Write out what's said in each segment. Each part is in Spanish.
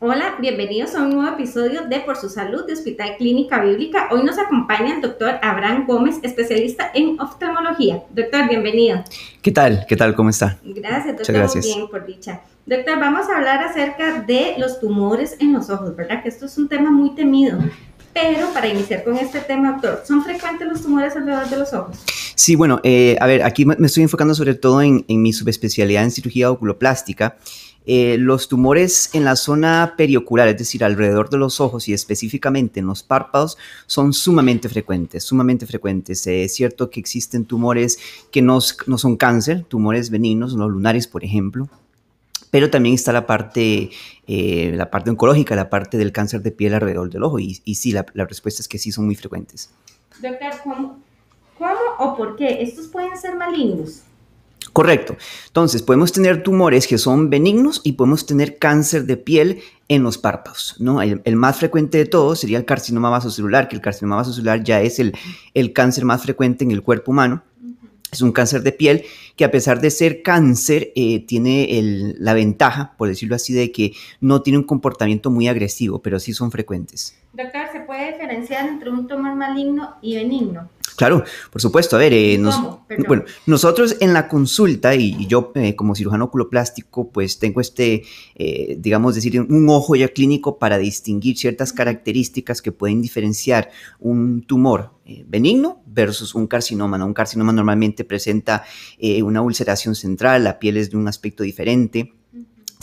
Hola, bienvenidos a un nuevo episodio de Por su Salud de Hospital Clínica Bíblica. Hoy nos acompaña el doctor Abraham Gómez, especialista en oftalmología. Doctor, bienvenido. ¿Qué tal? ¿Qué tal? ¿Cómo está? Gracias, doctor. gracias. Bien, por dicha. Doctor, vamos a hablar acerca de los tumores en los ojos, ¿verdad? Que esto es un tema muy temido. Pero para iniciar con este tema, doctor, ¿son frecuentes los tumores alrededor de los ojos? Sí, bueno, eh, a ver, aquí me estoy enfocando sobre todo en, mi subespecialidad en cirugía oculoplástica. Eh, los tumores en la zona periocular, es decir, alrededor de los ojos y específicamente en los párpados, son sumamente frecuentes, sumamente frecuentes. Eh, es cierto que existen tumores que no, son cáncer, tumores benignos, los lunares, por ejemplo, pero también está la parte, eh, la parte oncológica, la parte del cáncer de piel alrededor del ojo, y, sí, la, la, respuesta es que sí son muy frecuentes. Doctor, ¿cómo, ¿cómo o por qué estos pueden ser malignos? Correcto. Entonces, podemos tener tumores que son benignos y podemos tener cáncer de piel en los párpados, ¿no? El, más frecuente de todos sería el carcinoma vasocelular, que el carcinoma vasocelular ya es el, el cáncer más frecuente en el cuerpo humano. Es un cáncer de piel que a pesar de ser cáncer, eh, tiene la ventaja, por decirlo así, de que no tiene un comportamiento muy agresivo, pero sí son frecuentes. Doctor, ¿se puede diferenciar entre un tumor maligno y benigno? Claro, por supuesto. A ver, eh, bueno, nosotros en la consulta y, yo eh, como cirujano oculoplástico, pues tengo este, eh, digamos decir, un ojo ya clínico para distinguir ciertas características que pueden diferenciar un tumor benigno versus un carcinoma. Un carcinoma normalmente presenta una ulceración central, la piel es de un aspecto diferente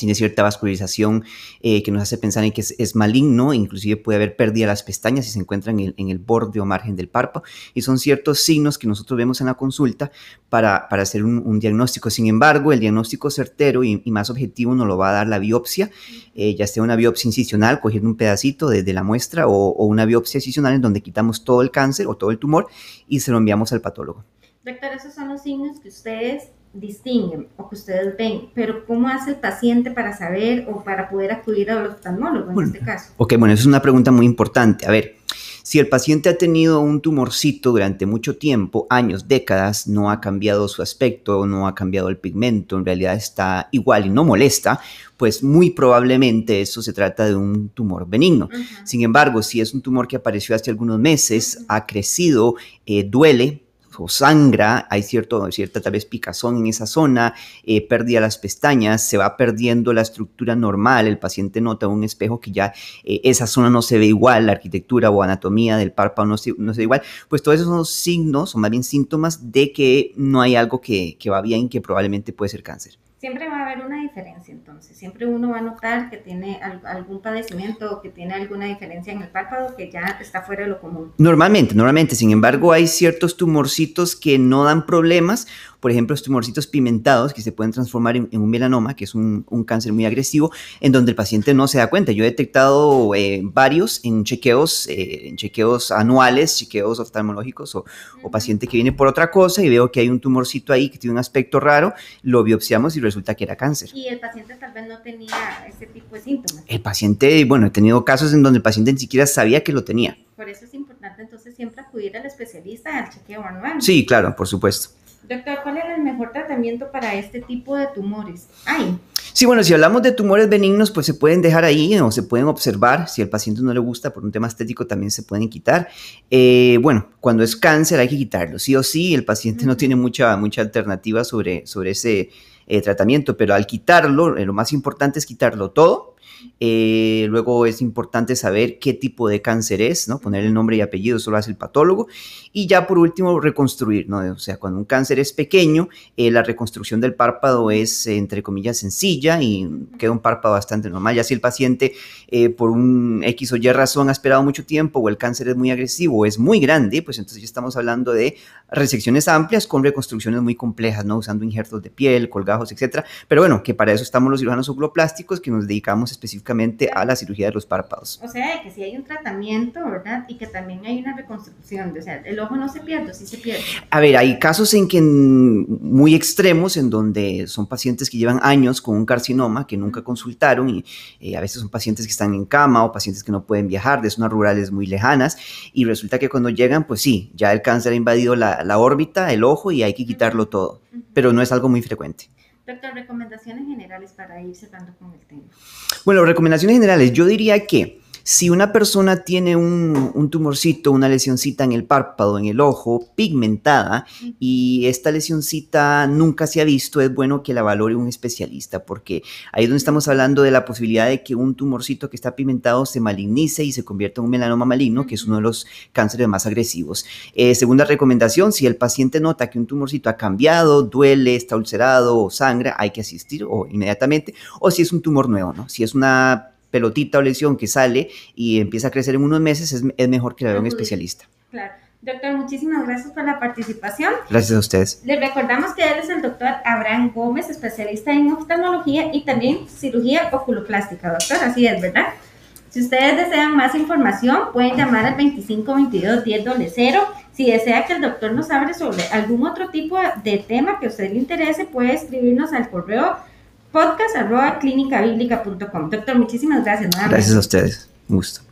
tiene cierta vascularización eh, que nos hace pensar en que es, maligno, inclusive puede haber pérdida de las pestañas si se encuentra en el, borde o margen del párpado, y son ciertos signos que nosotros vemos en la consulta para, para hacer un, diagnóstico. Sin embargo, el diagnóstico certero y, más objetivo nos lo va a dar la biopsia, eh, ya sea una biopsia incisional, cogiendo un pedacito de, la muestra, o, o una biopsia incisional en donde quitamos todo el cáncer o todo el tumor y se lo enviamos al patólogo. Doctor, esos son los signos que ustedes distinguen o que ustedes ven, pero ¿cómo hace el paciente para saber o para poder acudir al oftalmólogo en este caso? Ok, bueno, esa es una pregunta muy importante. A ver, si el paciente ha tenido un tumorcito durante mucho tiempo, años, décadas, no ha cambiado su aspecto, no ha cambiado el pigmento, en realidad está igual y no molesta, pues muy probablemente eso se trata de un tumor benigno. Sin embargo, si es un tumor que apareció hace algunos meses, ha crecido, eh, duele, o sangra, hay cierto, cierta tal vez picazón en esa zona, eh, pérdida de las pestañas, se va perdiendo la estructura normal, el paciente nota un espejo que ya eh, esa zona no se ve igual, la arquitectura o anatomía del párpado no se, no se ve igual, pues todos esos son signos o más bien síntomas de que no hay algo que, que va bien, que probablemente puede ser cáncer siempre va a haber una diferencia entonces, siempre uno va a notar que tiene algún padecimiento o que tiene alguna diferencia en el párpado que ya está fuera de lo común. Normalmente, normalmente, sin embargo hay ciertos tumorcitos que no dan problemas por ejemplo, los tumorcitos pigmentados que se pueden transformar en, un melanoma, que es un, cáncer muy agresivo, en donde el paciente no se da cuenta. Yo he detectado eh, varios en chequeos, eh, en chequeos anuales, chequeos oftalmológicos o, o, paciente que viene por otra cosa y veo que hay un tumorcito ahí que tiene un aspecto raro, lo biopsiamos y resulta que era cáncer. Y el paciente tal vez no tenía ese tipo de síntomas. El paciente, bueno, he tenido casos en donde el paciente ni siquiera sabía que lo tenía. Por eso es importante entonces siempre acudir al especialista al chequeo anual. Sí, claro, por supuesto. Doctor, ¿cuál es el mejor tratamiento para este tipo de tumores? Ay. Sí, bueno, si hablamos de tumores benignos, pues se pueden dejar ahí o se pueden observar. Si al paciente no le gusta por un tema estético, también se pueden quitar. Eh, bueno, cuando es cáncer hay que quitarlo. Sí o sí, el paciente no tiene mucha, mucha alternativa sobre, sobre ese eh, tratamiento, pero al quitarlo, eh, lo más importante es quitarlo todo eh, luego es importante saber qué tipo de cáncer es, ¿no? Poner el nombre y apellido, eso lo hace el patólogo. Y ya por último, reconstruir, ¿no? O sea, cuando un cáncer es pequeño, eh, la reconstrucción del párpado es, entre comillas, sencilla y queda un párpado bastante normal. Ya si el paciente eh, por un X o Y razón ha esperado mucho tiempo o el cáncer es muy agresivo o es muy grande, pues entonces ya estamos hablando de resecciones amplias con reconstrucciones muy complejas, ¿no? Usando injertos de piel, colgajos, etcétera. Pero bueno, que para eso estamos los cirujanos oculoplásticos que nos dedicamos específicamente específicamente a la cirugía de los párpados. O sea, que si hay un tratamiento, ¿verdad? Y que también hay una reconstrucción, o sea, el ojo no se pierde, sí se pierde. A ver, hay casos en que muy extremos, en donde son pacientes que llevan años con un carcinoma, que nunca consultaron, y eh, a veces son pacientes que están en cama o pacientes que no pueden viajar de zonas rurales muy lejanas, y resulta que cuando llegan, pues sí, ya el cáncer ha invadido la, la órbita, el ojo, y hay que quitarlo todo, pero no es algo muy frecuente. Doctor, recomendaciones generales para ir cerrando con el tema. Bueno, recomendaciones generales. Yo diría que si una persona tiene un, tumorcito, una lesioncita en el párpado, en el ojo, pigmentada, y esta lesioncita nunca se ha visto, es bueno que la valore un especialista, porque ahí es donde estamos hablando de la posibilidad de que un tumorcito que está pigmentado se malignice y se convierta en un melanoma maligno, que es uno de los cánceres más agresivos. Eh, segunda recomendación, si el paciente nota que un tumorcito ha cambiado, duele, está ulcerado o sangra, hay que asistir o inmediatamente, o si es un tumor nuevo, ¿no? Si es una pelotita o lesión que sale y empieza a crecer en unos meses, es, mejor que la vea un especialista. Claro. Doctor, muchísimas gracias por la participación. Gracias a ustedes. Les recordamos que él es el doctor Abraham Gómez, especialista en oftalmología y también cirugía oculoplástica, doctor. Así es, ¿verdad? Si ustedes desean más información, pueden llamar al 2522 1000. Si desea que el doctor nos hable sobre algún otro tipo de tema que a usted le interese, puede escribirnos al correo podcast arroba Doctor, muchísimas gracias. Gracias a ustedes. Un gusto.